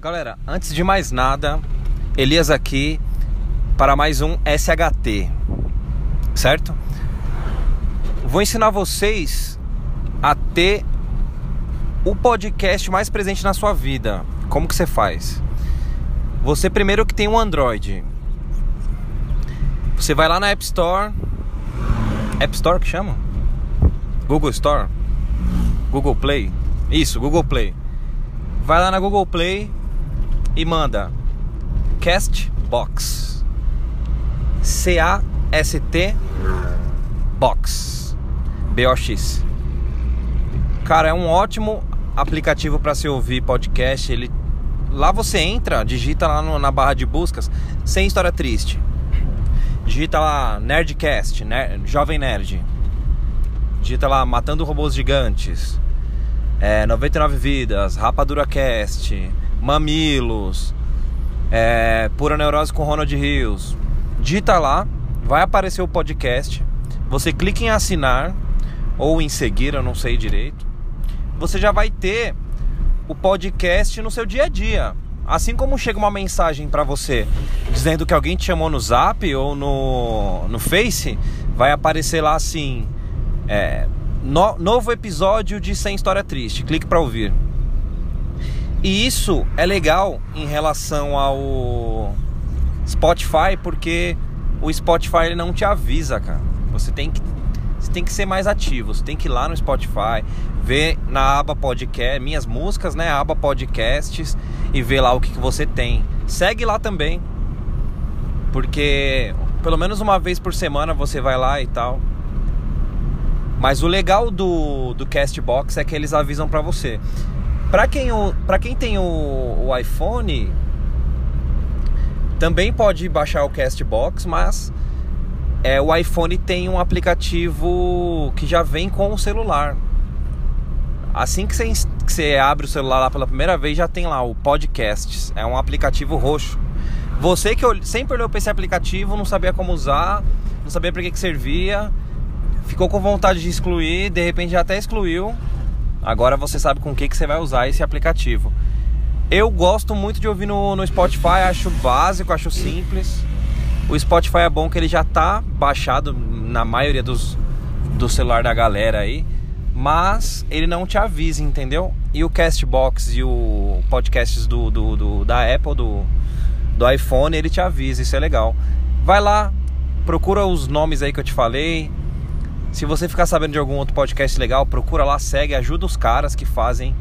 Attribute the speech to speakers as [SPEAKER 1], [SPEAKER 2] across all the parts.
[SPEAKER 1] Galera, antes de mais nada, Elias aqui para mais um SHT, certo? Vou ensinar vocês a ter o podcast mais presente na sua vida. Como que você faz? Você primeiro que tem um Android. Você vai lá na App Store. App Store que chama? Google Store? Google Play? Isso, Google Play. Vai lá na Google Play e manda Castbox. C-A-S-T Box. B-O-X. Cara, é um ótimo aplicativo para se ouvir podcast. Ele lá você entra, digita lá no, na barra de buscas, sem história triste. Digita lá Nerdcast, Nerd, Jovem Nerd. Digita lá Matando Robôs Gigantes. É, 99 Vidas, Rapadura Cast, Mamilos, é, Pura Neurose com Ronald Rios. Digita lá, vai aparecer o podcast. Você clica em assinar ou em seguir, eu não sei direito. Você já vai ter o podcast no seu dia a dia. Assim como chega uma mensagem para você dizendo que alguém te chamou no Zap ou no, no Face, vai aparecer lá assim: é, no, novo episódio de Sem História Triste. Clique para ouvir. E isso é legal em relação ao Spotify, porque o Spotify ele não te avisa, cara. Você tem que você tem que ser mais ativo. Você tem que ir lá no Spotify, ver na aba podcast, minhas músicas, né? aba podcasts e ver lá o que, que você tem. Segue lá também, porque pelo menos uma vez por semana você vai lá e tal. Mas o legal do, do Castbox é que eles avisam para você. Para quem, o, quem tem o, o iPhone, também pode baixar o Castbox, mas é, o iPhone tem um aplicativo que já vem com o celular. Assim que você, que você abre o celular lá pela primeira vez, já tem lá o Podcasts. É um aplicativo roxo. Você que sempre olhou para esse aplicativo, não sabia como usar, não sabia para que, que servia, ficou com vontade de excluir, de repente já até excluiu Agora você sabe com o que, que você vai usar esse aplicativo. Eu gosto muito de ouvir no, no Spotify, acho básico, acho simples. O Spotify é bom que ele já tá baixado na maioria dos do celular da galera aí, mas ele não te avisa, entendeu? E o Castbox e o podcasts do, do, do, da Apple, do, do iPhone, ele te avisa, isso é legal. Vai lá, procura os nomes aí que eu te falei, se você ficar sabendo de algum outro podcast legal, procura lá, segue, ajuda os caras que fazem.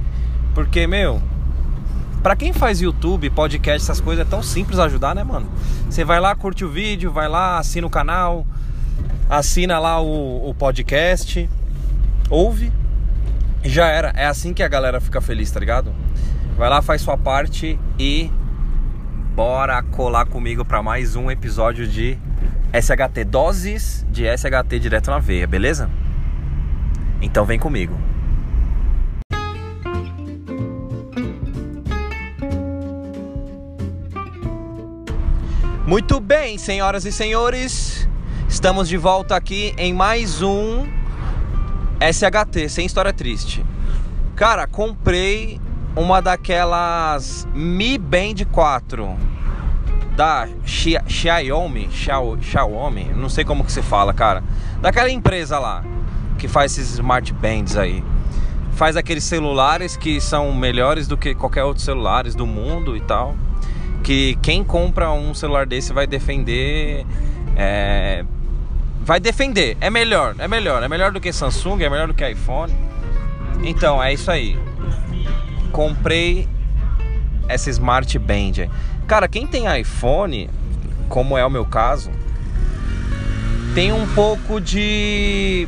[SPEAKER 1] Porque, meu, para quem faz YouTube, podcast, essas coisas, é tão simples ajudar, né, mano? Você vai lá, curte o vídeo, vai lá, assina o canal, assina lá o, o podcast, ouve e já era. É assim que a galera fica feliz, tá ligado? Vai lá, faz sua parte e bora colar comigo para mais um episódio de SHT, doses de SHT direto na veia, beleza? Então vem comigo. Muito bem, senhoras e senhores, estamos de volta aqui em mais um SHT, sem história triste. Cara, comprei uma daquelas Mi Band 4 da Xiaomi, Xiaomi, não sei como que se fala, cara. Daquela empresa lá que faz esses smart bands aí. Faz aqueles celulares que são melhores do que qualquer outro celulares do mundo e tal. Que quem compra um celular desse vai defender. É, vai defender. É melhor, é melhor. É melhor do que Samsung, é melhor do que iPhone. Então, é isso aí. Comprei essa Smart Band. Cara, quem tem iPhone, como é o meu caso, tem um pouco de.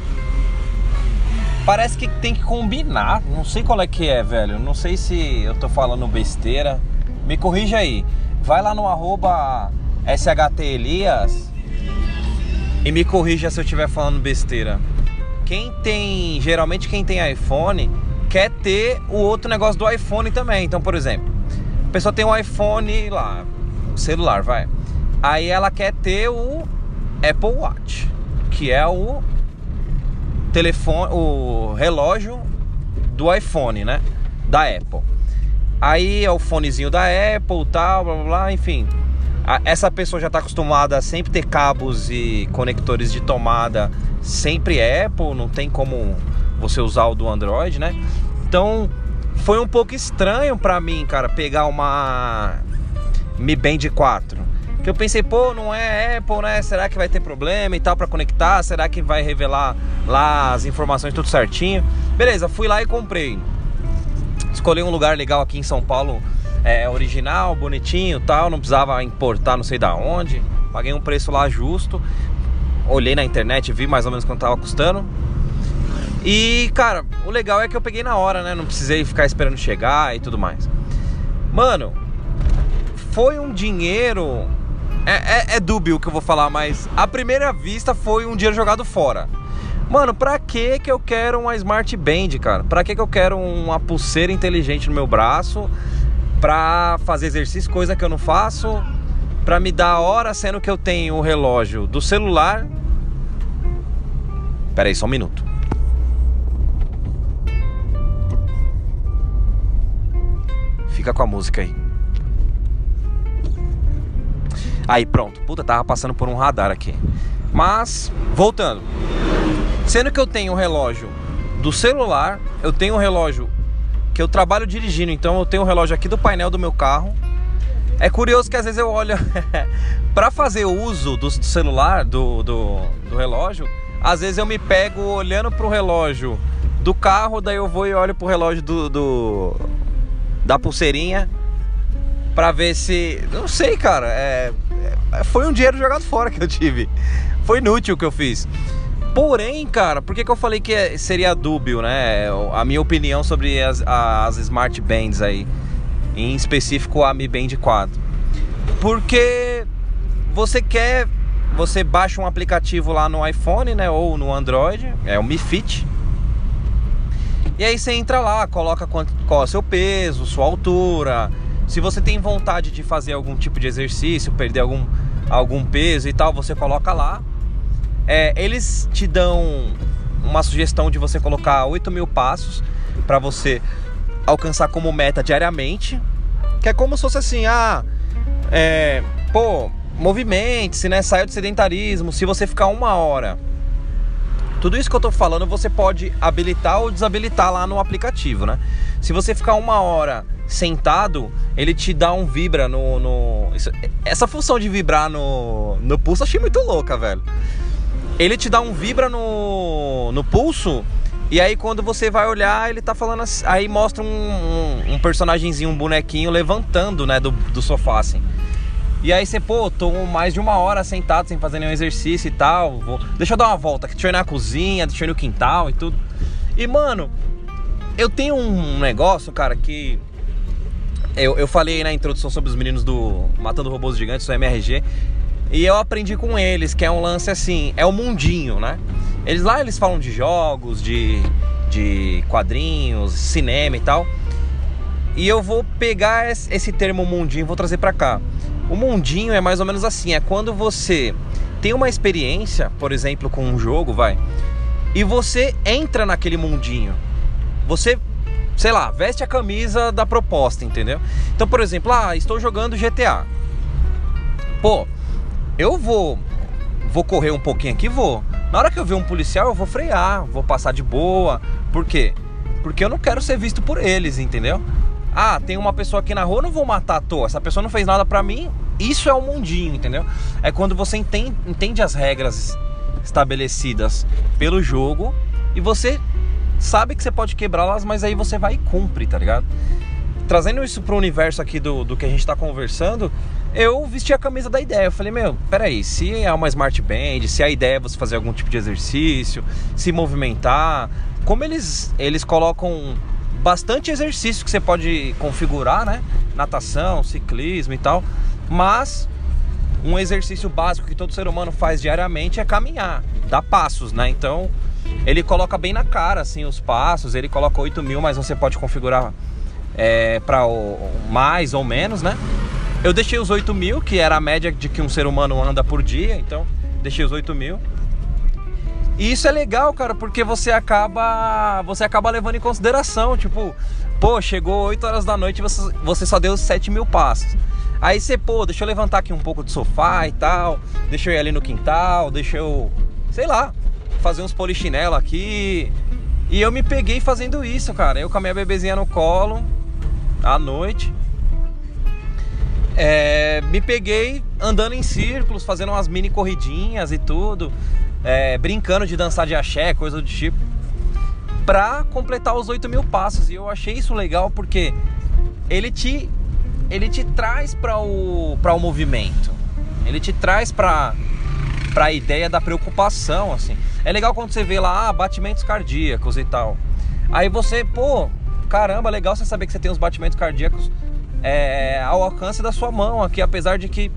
[SPEAKER 1] Parece que tem que combinar. Não sei qual é que é, velho. Não sei se eu tô falando besteira. Me corrija aí. Vai lá no arroba SHTElias e me corrija se eu estiver falando besteira. Quem tem. Geralmente quem tem iPhone quer ter o outro negócio do iPhone também. Então, por exemplo, a pessoa tem um iPhone lá, celular, vai. Aí ela quer ter o Apple Watch, que é o telefone, o relógio do iPhone, né? Da Apple. Aí é o fonezinho da Apple, tal, blá blá, blá enfim. Essa pessoa já está acostumada a sempre ter cabos e conectores de tomada, sempre Apple, não tem como você usar o do Android, né? Então foi um pouco estranho para mim, cara, pegar uma Mi Band 4. Que eu pensei, pô, não é Apple, né? Será que vai ter problema e tal para conectar? Será que vai revelar lá as informações tudo certinho? Beleza, fui lá e comprei. Escolhi um lugar legal aqui em São Paulo, é, original, bonitinho tal, não precisava importar não sei da onde. Paguei um preço lá justo. Olhei na internet, vi mais ou menos quanto tava custando. E, cara, o legal é que eu peguei na hora, né? Não precisei ficar esperando chegar e tudo mais. Mano, foi um dinheiro. É, é, é dúbio o que eu vou falar, mas à primeira vista foi um dinheiro jogado fora. Mano, pra que que eu quero uma Smart Band, cara? Pra que que eu quero uma pulseira inteligente no meu braço? Pra fazer exercício, coisa que eu não faço? Pra me dar hora, sendo que eu tenho o relógio do celular. Pera aí, só um minuto. Fica com a música aí. Aí, pronto. Puta, tava passando por um radar aqui. Mas, voltando. Sendo que eu tenho um relógio do celular, eu tenho um relógio que eu trabalho dirigindo, então eu tenho um relógio aqui do painel do meu carro. É curioso que às vezes eu olho para fazer o uso do, do celular, do, do, do, relógio, às vezes eu me pego olhando pro relógio do carro, daí eu vou e olho pro relógio do, do da pulseirinha para ver se. Não sei, cara. É, é, foi um dinheiro jogado fora que eu tive. Foi inútil o que eu fiz. Porém, cara, por que, que eu falei que é, seria dúbio, né? A minha opinião sobre as, as Smart Bands aí, em específico a Mi Band 4. Porque você quer, você baixa um aplicativo lá no iPhone, né, ou no Android, é o Mi Fit. E aí você entra lá, coloca quanto, qual é o seu peso, sua altura. Se você tem vontade de fazer algum tipo de exercício, perder algum, algum peso e tal, você coloca lá é, eles te dão uma sugestão de você colocar 8 mil passos para você alcançar como meta diariamente. Que é como se fosse assim, ah, é, pô, movimente-se, né? Saia do sedentarismo. Se você ficar uma hora. Tudo isso que eu tô falando você pode habilitar ou desabilitar lá no aplicativo, né? Se você ficar uma hora sentado, ele te dá um vibra no. no... essa função de vibrar no, no pulso achei muito louca, velho ele te dá um vibra no, no pulso. E aí quando você vai olhar, ele tá falando assim, aí mostra um, um, um personagemzinho, um bonequinho levantando, né, do, do sofá, assim. E aí você, pô, tô mais de uma hora sentado sem fazer nenhum exercício e tal. Vou... Deixa eu dar uma volta, deixa eu ir na cozinha, deixa eu ir no quintal e tudo. E mano, eu tenho um negócio, cara, que. Eu, eu falei na introdução sobre os meninos do Matando Robôs Gigantes, do MRG. E eu aprendi com eles, que é um lance assim, é o mundinho, né? Eles lá eles falam de jogos, de, de quadrinhos, cinema e tal. E eu vou pegar esse termo mundinho e vou trazer para cá. O mundinho é mais ou menos assim, é quando você tem uma experiência, por exemplo, com um jogo, vai, e você entra naquele mundinho. Você, sei lá, veste a camisa da proposta, entendeu? Então, por exemplo, ah, estou jogando GTA. Pô, eu vou vou correr um pouquinho aqui, vou. Na hora que eu ver um policial, eu vou frear, vou passar de boa. Por quê? Porque eu não quero ser visto por eles, entendeu? Ah, tem uma pessoa aqui na rua, não vou matar à toa. Essa pessoa não fez nada para mim. Isso é o mundinho, entendeu? É quando você entende, entende as regras estabelecidas pelo jogo e você sabe que você pode quebrá-las, mas aí você vai e cumpre, tá ligado? Trazendo isso pro universo aqui do, do que a gente tá conversando, eu vesti a camisa da ideia. Eu falei, meu, peraí, se é uma smart band, se a ideia é você fazer algum tipo de exercício, se movimentar, como eles, eles colocam bastante exercício que você pode configurar, né? Natação, ciclismo e tal, mas um exercício básico que todo ser humano faz diariamente é caminhar, dar passos, né? Então ele coloca bem na cara assim os passos, ele coloca 8 mil, mas você pode configurar é, para mais ou menos, né? Eu deixei os 8 mil, que era a média de que um ser humano anda por dia, então deixei os 8 mil. E isso é legal, cara, porque você acaba você acaba levando em consideração, tipo, pô, chegou 8 horas da noite e você, você só deu 7 mil passos. Aí você, pô, deixa eu levantar aqui um pouco do sofá e tal, deixa eu ir ali no quintal, deixa eu, sei lá, fazer uns polichinelo aqui. E eu me peguei fazendo isso, cara. Eu com a minha bebezinha no colo, à noite. É, me peguei andando em círculos, fazendo umas mini corridinhas e tudo, é, brincando de dançar de axé, coisa do tipo, pra completar os 8 mil passos. E eu achei isso legal porque ele te, ele te traz para o, o movimento, ele te traz para a ideia da preocupação, assim. É legal quando você vê lá, ah, batimentos cardíacos e tal. Aí você, pô, caramba, legal você saber que você tem os batimentos cardíacos é, ao alcance da sua mão aqui, apesar de que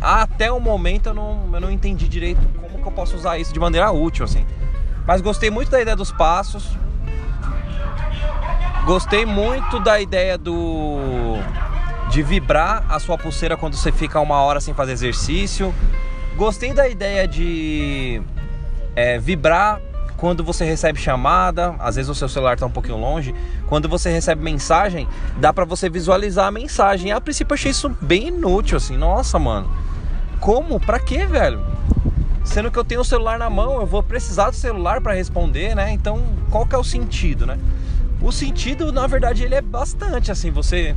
[SPEAKER 1] até o momento eu não, eu não entendi direito que eu posso usar isso de maneira útil, assim. Mas gostei muito da ideia dos passos. Gostei muito da ideia do de vibrar a sua pulseira quando você fica uma hora sem fazer exercício. Gostei da ideia de é, vibrar quando você recebe chamada, às vezes o seu celular está um pouquinho longe, quando você recebe mensagem, dá para você visualizar a mensagem. A princípio achei isso bem inútil, assim, nossa, mano. Como? Pra quê, velho? Sendo que eu tenho o celular na mão, eu vou precisar do celular para responder, né? Então, qual que é o sentido, né? O sentido, na verdade, ele é bastante assim, você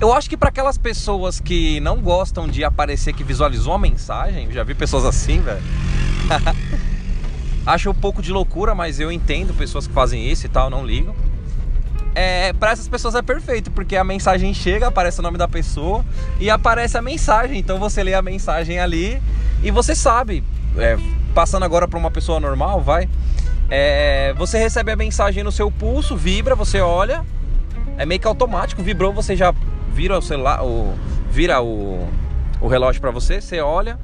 [SPEAKER 1] eu acho que para aquelas pessoas que não gostam de aparecer que visualizou a mensagem, já vi pessoas assim, velho. Acho um pouco de loucura, mas eu entendo pessoas que fazem isso e tal, não ligo. É, para essas pessoas é perfeito, porque a mensagem chega, aparece o nome da pessoa e aparece a mensagem. Então você lê a mensagem ali e você sabe. É, passando agora para uma pessoa normal, vai. É, você recebe a mensagem no seu pulso, vibra, você olha, é meio que automático, vibrou, você já vira o celular, o, vira o, o relógio para você, você olha,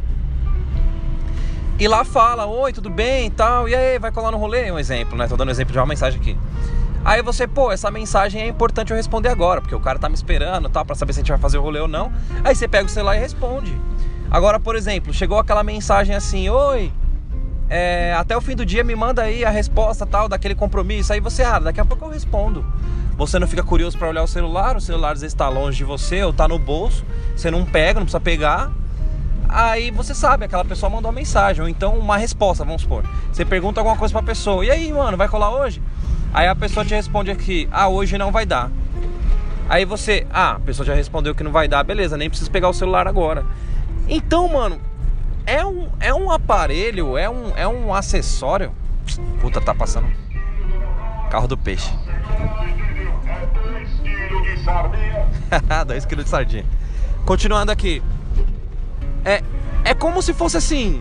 [SPEAKER 1] e lá fala, oi, tudo bem e tal, e aí, vai colar no rolê? Um exemplo, né? Tô dando um exemplo de uma mensagem aqui. Aí você, pô, essa mensagem é importante eu responder agora, porque o cara tá me esperando tal, pra saber se a gente vai fazer o rolê ou não. Aí você pega o celular e responde. Agora, por exemplo, chegou aquela mensagem assim, oi, é, até o fim do dia me manda aí a resposta tal daquele compromisso. Aí você, ah, daqui a pouco eu respondo. Você não fica curioso para olhar o celular, o celular às vezes está longe de você ou tá no bolso, você não pega, não precisa pegar. Aí você sabe, aquela pessoa mandou uma mensagem, ou então uma resposta, vamos supor. Você pergunta alguma coisa pra pessoa, e aí, mano, vai colar hoje? Aí a pessoa te responde aqui, ah, hoje não vai dar. Aí você, ah, a pessoa já respondeu que não vai dar, beleza, nem preciso pegar o celular agora. Então, mano, é um, é um aparelho, é um, é um acessório. Puta, tá passando. Carro do peixe. 2 kg de sardinha. Continuando aqui. É, é como se fosse assim: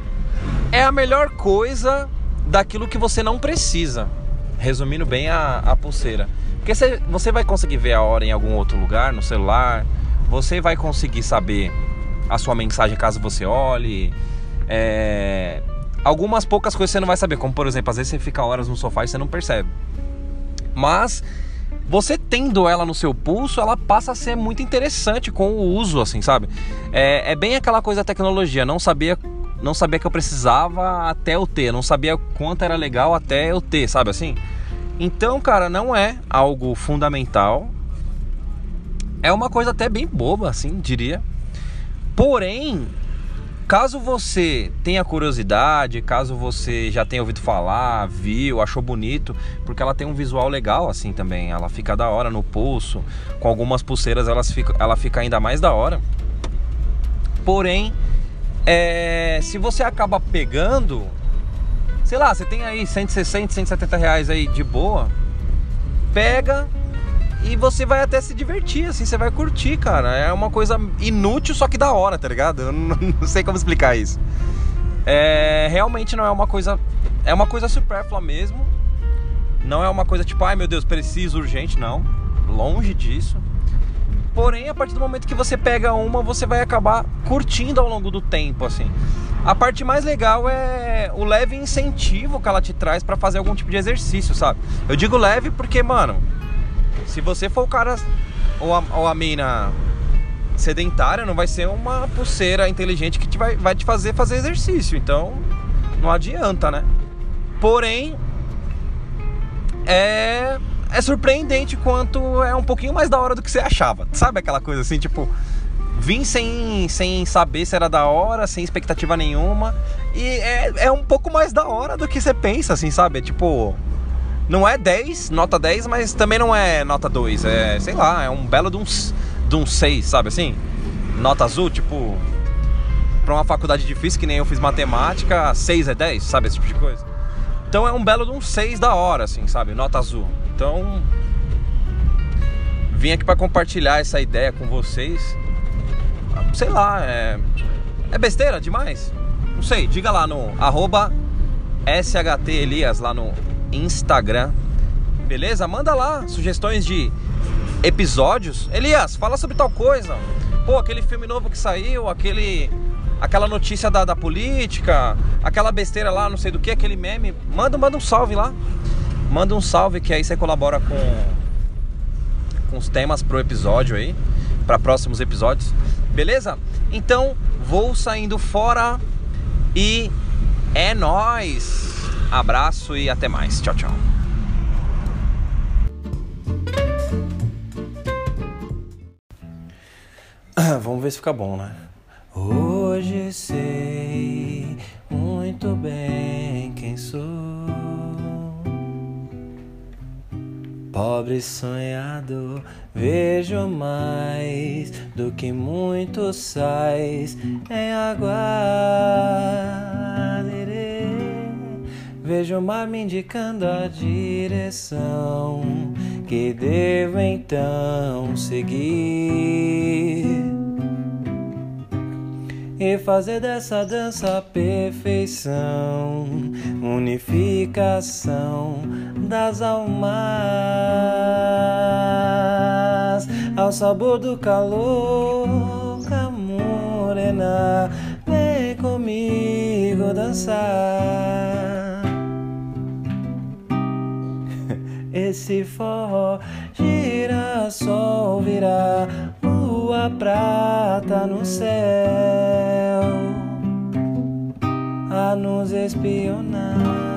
[SPEAKER 1] é a melhor coisa daquilo que você não precisa. Resumindo bem a, a pulseira. Porque você, você vai conseguir ver a hora em algum outro lugar, no celular. Você vai conseguir saber a sua mensagem caso você olhe. É, algumas poucas coisas você não vai saber, como por exemplo, às vezes você fica horas no sofá e você não percebe. Mas você tendo ela no seu pulso, ela passa a ser muito interessante com o uso, assim, sabe? É, é bem aquela coisa da tecnologia, não sabia não sabia que eu precisava até eu ter, não sabia quanto era legal até eu ter, sabe assim? Então, cara, não é algo fundamental. É uma coisa até bem boba, assim, diria. Porém, Caso você tenha curiosidade, caso você já tenha ouvido falar, viu, achou bonito, porque ela tem um visual legal assim também. Ela fica da hora no pulso. Com algumas pulseiras elas fica, ela fica ainda mais da hora. Porém, é, se você acaba pegando, sei lá, você tem aí 160, 170 reais aí de boa, pega, e você vai até se divertir, assim, você vai curtir, cara. É uma coisa inútil, só que da hora, tá ligado? Eu não, não sei como explicar isso. É, realmente não é uma coisa. É uma coisa supérflua mesmo. Não é uma coisa tipo, ai meu Deus, preciso, urgente, não. Longe disso. Porém, a partir do momento que você pega uma, você vai acabar curtindo ao longo do tempo, assim. A parte mais legal é o leve incentivo que ela te traz para fazer algum tipo de exercício, sabe? Eu digo leve porque, mano, se você for o cara ou a, ou a mina sedentária, não vai ser uma pulseira inteligente que te vai, vai te fazer fazer exercício. Então, não adianta, né? Porém, é, é surpreendente quanto é um pouquinho mais da hora do que você achava. Sabe aquela coisa assim, tipo, vim sem, sem saber se era da hora, sem expectativa nenhuma. E é, é um pouco mais da hora do que você pensa, assim, sabe? É tipo, não é 10, nota 10, mas também não é nota 2. É, sei lá, é um belo de um, de um 6, sabe assim? Nota azul, tipo, pra uma faculdade difícil que nem eu fiz matemática, 6 é 10, sabe? Esse tipo de coisa. Então é um belo de um 6 da hora, assim, sabe? Nota azul. Então, vim aqui para compartilhar essa ideia com vocês. Sei lá, é, é besteira demais? Não sei, diga lá no arroba SHT Elias lá no Instagram. Beleza? Manda lá sugestões de episódios. Elias, fala sobre tal coisa. Pô, aquele filme novo que saiu, aquele aquela notícia da, da política, aquela besteira lá, não sei do que, aquele meme, manda, manda um salve lá. Manda um salve que aí você colabora com, com os temas pro episódio aí, para próximos episódios. Beleza? Então, vou saindo fora e é nós. Abraço e até mais. Tchau, tchau. Vamos ver se fica bom, né? Hoje sei muito bem quem sou. Pobre sonhador, vejo mais do que muitos sais em água. Vejo o mar me indicando a direção que devo então seguir e fazer dessa dança a perfeição, unificação das almas ao sabor do calor, morena, vem comigo dançar. Esse forró girassol virá lua prata no céu a nos espionar.